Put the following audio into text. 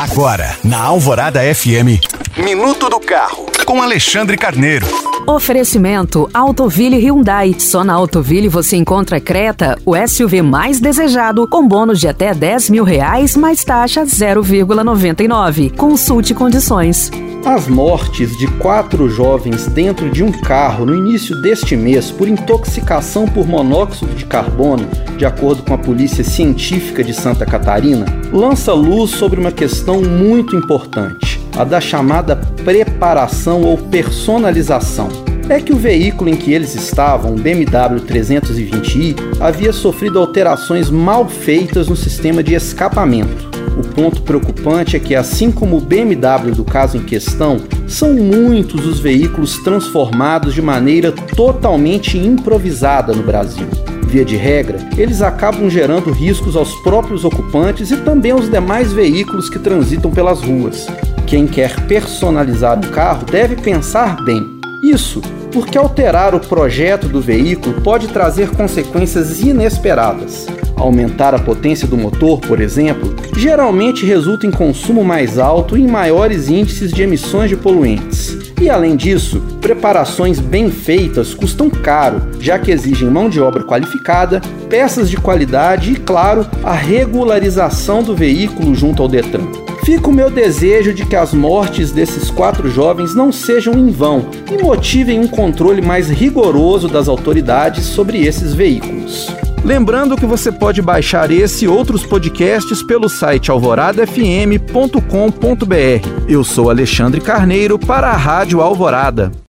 Agora, na Alvorada FM, Minuto do Carro, com Alexandre Carneiro. Oferecimento Autoville Hyundai. Só na Autoville você encontra Creta, o SUV mais desejado, com bônus de até 10 mil reais, mais taxa 0,99. Consulte condições. As mortes de quatro jovens dentro de um carro no início deste mês por intoxicação por monóxido de carbono, de acordo com a Polícia Científica de Santa Catarina, lança luz sobre uma questão muito importante, a da chamada preparação ou personalização. É que o veículo em que eles estavam, o BMW 320i, havia sofrido alterações mal feitas no sistema de escapamento. O ponto preocupante é que, assim como o BMW do caso em questão, são muitos os veículos transformados de maneira totalmente improvisada no Brasil. Via de regra, eles acabam gerando riscos aos próprios ocupantes e também aos demais veículos que transitam pelas ruas. Quem quer personalizar um carro deve pensar bem. Isso porque alterar o projeto do veículo pode trazer consequências inesperadas. Aumentar a potência do motor, por exemplo, geralmente resulta em consumo mais alto e em maiores índices de emissões de poluentes. E além disso, preparações bem feitas custam caro, já que exigem mão de obra qualificada, peças de qualidade e, claro, a regularização do veículo junto ao Detran. Fica o meu desejo de que as mortes desses quatro jovens não sejam em vão e motivem um controle mais rigoroso das autoridades sobre esses veículos. Lembrando que você pode baixar esse e outros podcasts pelo site alvoradafm.com.br. Eu sou Alexandre Carneiro para a Rádio Alvorada.